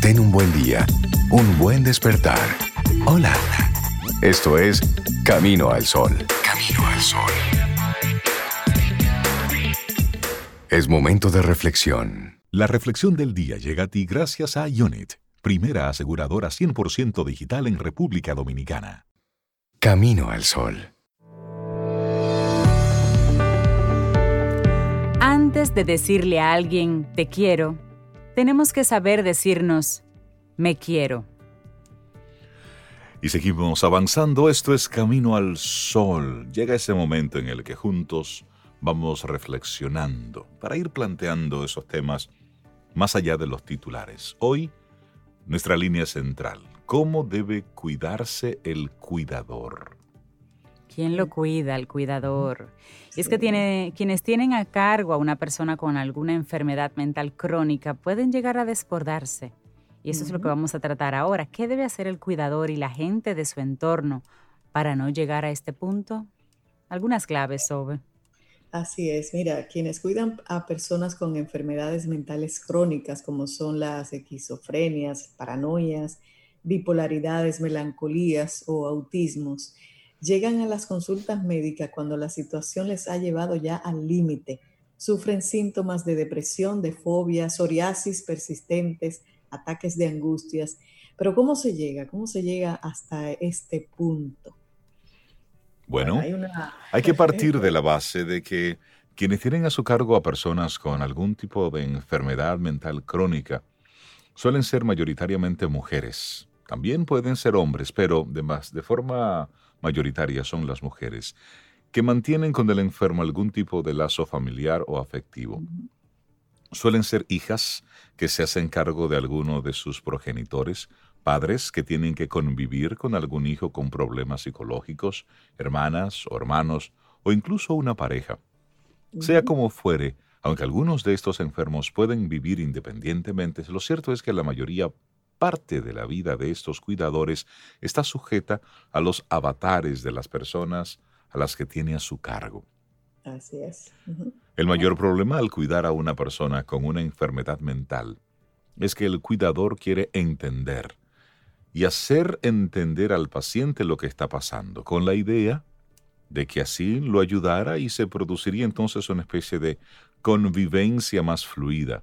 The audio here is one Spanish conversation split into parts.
Ten un buen día, un buen despertar. Hola. Esto es Camino al Sol. Camino al Sol. Es momento de reflexión. La reflexión del día llega a ti gracias a Unit, primera aseguradora 100% digital en República Dominicana. Camino al Sol. Antes de decirle a alguien te quiero, tenemos que saber decirnos me quiero. Y seguimos avanzando, esto es Camino al Sol. Llega ese momento en el que juntos vamos reflexionando para ir planteando esos temas más allá de los titulares. Hoy, nuestra línea central, ¿cómo debe cuidarse el cuidador? ¿Quién lo cuida, el cuidador? Y es que tiene, quienes tienen a cargo a una persona con alguna enfermedad mental crónica pueden llegar a desbordarse. Y eso es lo que vamos a tratar ahora. ¿Qué debe hacer el cuidador y la gente de su entorno para no llegar a este punto? Algunas claves, Sobe. Así es, mira, quienes cuidan a personas con enfermedades mentales crónicas como son las esquizofrenias, paranoias, bipolaridades, melancolías o autismos, Llegan a las consultas médicas cuando la situación les ha llevado ya al límite. Sufren síntomas de depresión, de fobia, psoriasis persistentes, ataques de angustias. Pero ¿cómo se llega? ¿Cómo se llega hasta este punto? Bueno, hay, que partir de la base de que quienes tienen a su cargo a personas con algún tipo de enfermedad mental crónica suelen ser mayoritariamente mujeres. También pueden ser hombres, pero de, más, de forma mayoritaria son las mujeres, que mantienen con el enfermo algún tipo de lazo familiar o afectivo. Suelen ser hijas que se hacen cargo de alguno de sus progenitores, padres que tienen que convivir con algún hijo con problemas psicológicos, hermanas o hermanos, o incluso una pareja. Sea como fuere, aunque algunos de estos enfermos pueden vivir independientemente, lo cierto es que la mayoría parte de la vida de estos cuidadores está sujeta a los avatares de las personas a las que tiene a su cargo. Así es. El mayor problema al cuidar a una persona con una enfermedad mental es que el cuidador quiere entender y hacer entender al paciente lo que está pasando, con la idea de que así lo ayudara y se produciría entonces una especie de convivencia más fluida.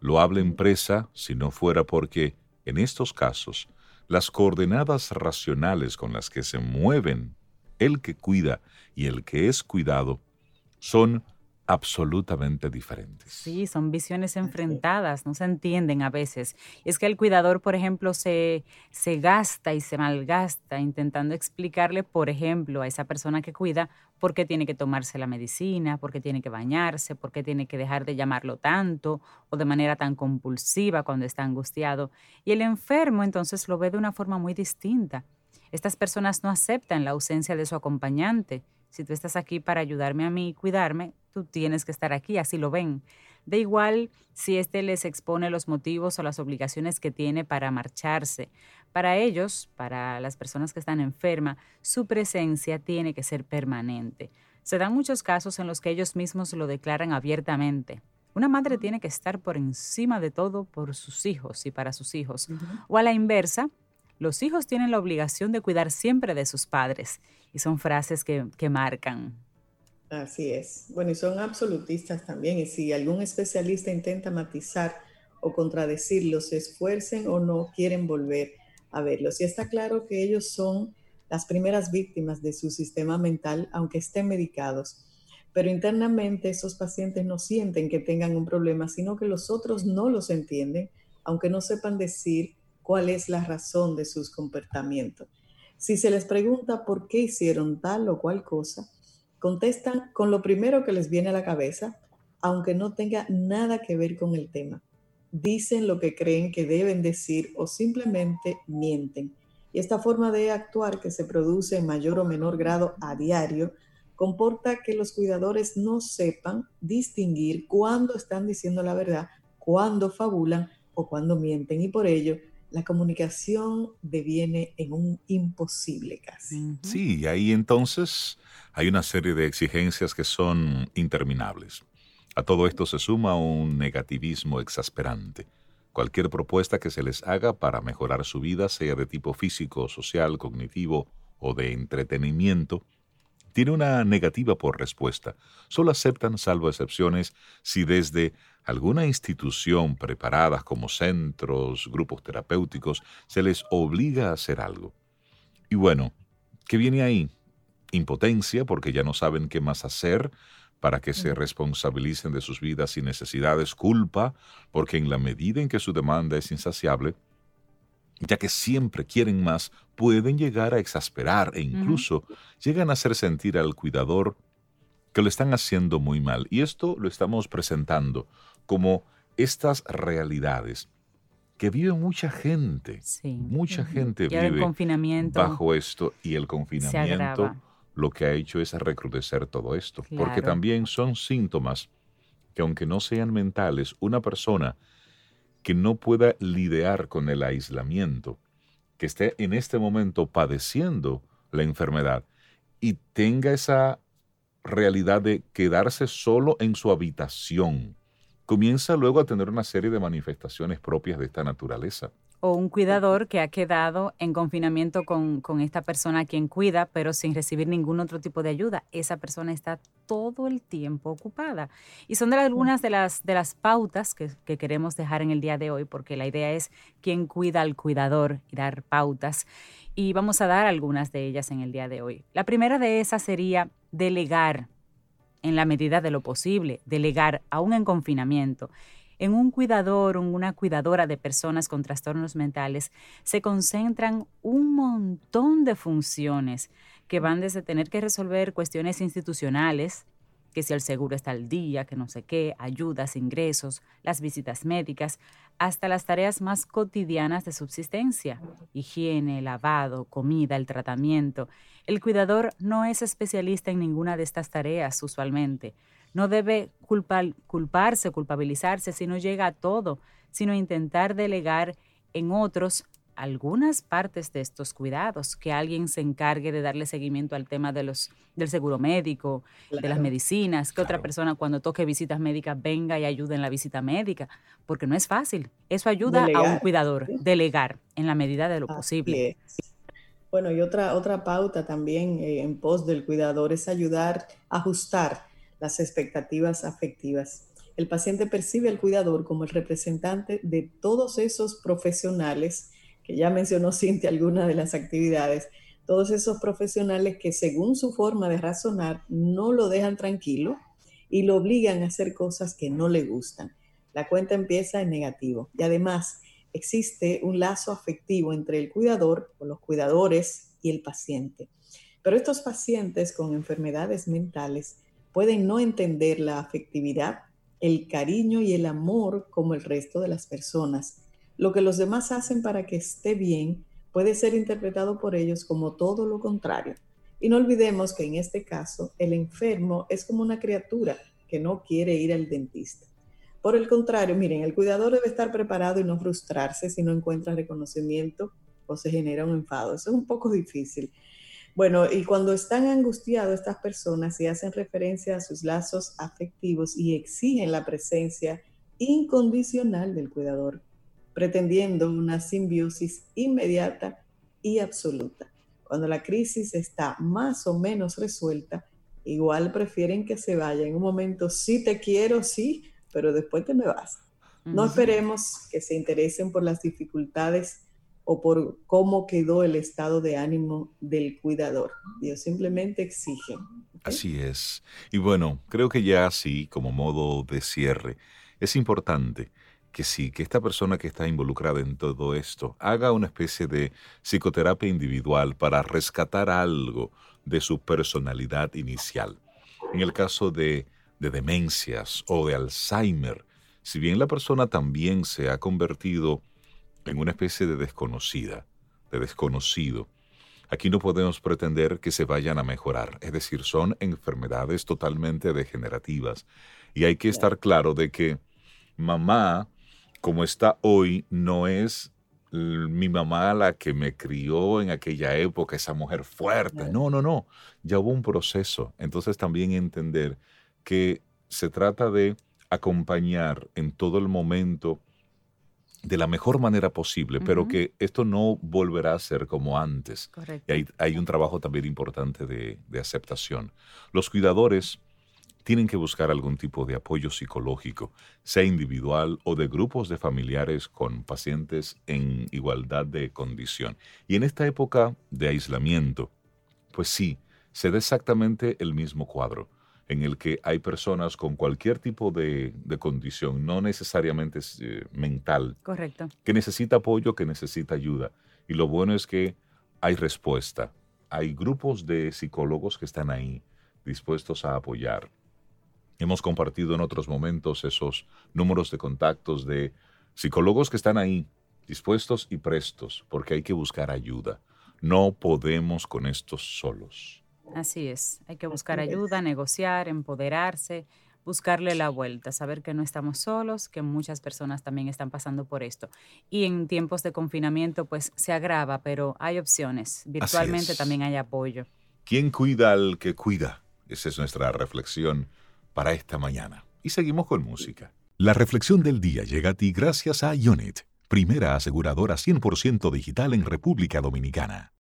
Lo habla empresa si no fuera porque en estos casos, las coordenadas racionales con las que se mueven el que cuida y el que es cuidado son absolutamente diferentes. Sí, son visiones enfrentadas, no se entienden a veces. Es que el cuidador, por ejemplo, se, se gasta y se malgasta intentando explicarle, por ejemplo, a esa persona que cuida por qué tiene que tomarse la medicina, por qué tiene que bañarse, por qué tiene que dejar de llamarlo tanto o de manera tan compulsiva cuando está angustiado. Y el enfermo entonces lo ve de una forma muy distinta. Estas personas no aceptan la ausencia de su acompañante si tú estás aquí para ayudarme a mí y cuidarme, tú tienes que estar aquí, así lo ven. Da igual si éste les expone los motivos o las obligaciones que tiene para marcharse. Para ellos, para las personas que están enfermas, su presencia tiene que ser permanente. Se dan muchos casos en los que ellos mismos lo declaran abiertamente. Una madre tiene que estar por encima de todo por sus hijos y para sus hijos. O a la inversa, los hijos tienen la obligación de cuidar siempre de sus padres y son frases que, marcan. Así es. Bueno, y son absolutistas también. Y si algún especialista intenta matizar o contradecirlos, se esfuercen o no, quieren volver a verlos. Y está claro que ellos son las primeras víctimas de su sistema mental, aunque estén medicados. Pero internamente esos pacientes no sienten que tengan un problema, sino que los otros no los entienden, aunque no sepan decir cuál es la razón de sus comportamientos. Si se les pregunta por qué hicieron tal o cual cosa, contestan con lo primero que les viene a la cabeza, aunque no tenga nada que ver con el tema. Dicen lo que creen que deben decir o simplemente mienten. Y esta forma de actuar que se produce en mayor o menor grado a diario comporta que los cuidadores no sepan distinguir cuándo están diciendo la verdad, cuándo fabulan o cuándo mienten y por ello la comunicación deviene en un imposible casi. Sí, y ahí entonces hay una serie de exigencias que son interminables. A todo esto se suma un negativismo exasperante. Cualquier propuesta que se les haga para mejorar su vida, sea de tipo físico, social, cognitivo o de entretenimiento, tiene una negativa por respuesta. Solo aceptan, salvo excepciones, si desde alguna institución preparada como centros, grupos terapéuticos, se les obliga a hacer algo. Y bueno, ¿qué viene ahí? Impotencia porque ya no saben qué más hacer para que se responsabilicen de sus vidas y necesidades, culpa porque en la medida en que su demanda es insaciable, ya que siempre quieren más, pueden llegar a exasperar e incluso llegan a hacer sentir al cuidador que lo están haciendo muy mal. Y esto lo estamos presentando como estas realidades que vive mucha gente. Mucha gente vive confinamiento bajo esto y el confinamiento lo que ha hecho es recrudecer todo esto. Porque también son síntomas que aunque no sean mentales, una persona que no pueda lidiar con el aislamiento, que esté en este momento padeciendo la enfermedad y tenga esa realidad de quedarse solo en su habitación, comienza luego a tener una serie de manifestaciones propias de esta naturaleza o un cuidador que ha quedado en confinamiento con, esta persona a quien cuida, pero sin recibir ningún otro tipo de ayuda. Esa persona está todo el tiempo ocupada. Y son de algunas de las, de las pautas que, que queremos dejar en el día de hoy, porque la idea es quién cuida al cuidador y dar pautas. Y vamos a dar algunas de ellas en el día de hoy. La primera de esas sería delegar en la medida de lo posible, delegar aún en confinamiento en un cuidador o una cuidadora de personas con trastornos mentales se concentran un montón de funciones que van desde tener que resolver cuestiones institucionales, que si el seguro está al día, que no sé qué, ayudas, ingresos, las visitas médicas, hasta las tareas más cotidianas de subsistencia, higiene, lavado, comida, el tratamiento. El cuidador no es especialista en ninguna de estas tareas usualmente, no debe culpar, culparse, culpabilizarse si no llega a todo, sino intentar delegar en otros algunas partes de estos cuidados, que alguien se encargue de darle seguimiento al tema de los, del seguro médico, de las medicinas, que otra persona cuando toque visitas médicas venga y ayude en la visita médica, porque no es fácil. Eso ayuda a un cuidador, delegar en la medida de lo posible. Bueno, y otra, otra pauta también eh, en pos del cuidador es ayudar a ajustar las expectativas afectivas. El paciente percibe al cuidador como el representante de todos esos profesionales, que ya mencionó Cintia algunas de las actividades, todos esos profesionales que según su forma de razonar no lo dejan tranquilo y lo obligan a hacer cosas que no le gustan. La cuenta empieza en negativo y además existe un lazo afectivo entre el cuidador o los cuidadores y el paciente. Pero estos pacientes con enfermedades mentales pueden no entender la afectividad, el cariño y el amor como el resto de las personas. Lo que los demás hacen para que esté bien puede ser interpretado por ellos como todo lo contrario. Y no olvidemos que en este caso el enfermo es como una criatura que no quiere ir al dentista. Por el contrario, miren, el cuidador debe estar preparado y no frustrarse si no encuentra reconocimiento o se genera un enfado. Eso es un poco difícil. Bueno, y cuando están angustiados estas personas y hacen referencia a sus lazos afectivos y exigen la presencia incondicional del cuidador, pretendiendo una simbiosis inmediata y absoluta. Cuando la crisis está más o menos resuelta, igual prefieren que se vaya en un momento, sí te quiero, sí, pero después te me vas. No esperemos que se interesen por las dificultades o por cómo quedó el estado de ánimo del cuidador. Dios simplemente exige. Así es. Y bueno, creo que ya así, como modo de cierre, es importante que sí, que esta persona que está involucrada en todo esto haga una especie de psicoterapia individual para rescatar algo de su personalidad inicial. En el caso de, de demencias o de Alzheimer, si bien la persona también se ha convertido en una especie de desconocida, de desconocido. Aquí no podemos pretender que se vayan a mejorar, es decir, son enfermedades totalmente degenerativas. Y hay que estar claro de que mamá, como está hoy, no es mi mamá la que me crió en aquella época, esa mujer fuerte. No, no, no. Ya hubo un proceso. Entonces también entender que se trata de acompañar en todo el momento de la mejor manera posible, pero que esto no volverá a ser como antes. Correcto. Y hay, un trabajo también importante de, de aceptación. Los cuidadores tienen que buscar algún tipo de apoyo psicológico, sea individual o de grupos de familiares con pacientes en igualdad de condición. Y en esta época de aislamiento, pues sí, se da exactamente el mismo cuadro en el que hay personas con cualquier tipo de, condición, no necesariamente eh, mental, Correcto. que necesita apoyo, que necesita ayuda. Y lo bueno es que hay respuesta. Hay grupos de psicólogos que están ahí dispuestos a apoyar. Hemos compartido en otros momentos esos números de contactos de psicólogos que están ahí, dispuestos y prestos, porque hay que buscar ayuda. No podemos con estos solos. Así es, hay que buscar ayuda, negociar, empoderarse, buscarle la vuelta, saber que no estamos solos, que muchas personas también están pasando por esto. Y en tiempos de confinamiento, pues se agrava, pero hay opciones. Virtualmente también hay apoyo. ¿Quién cuida al que cuida? Esa es nuestra reflexión para esta mañana. Y seguimos con música. La reflexión del día llega a ti gracias a Unit, primera aseguradora 100% digital en República Dominicana.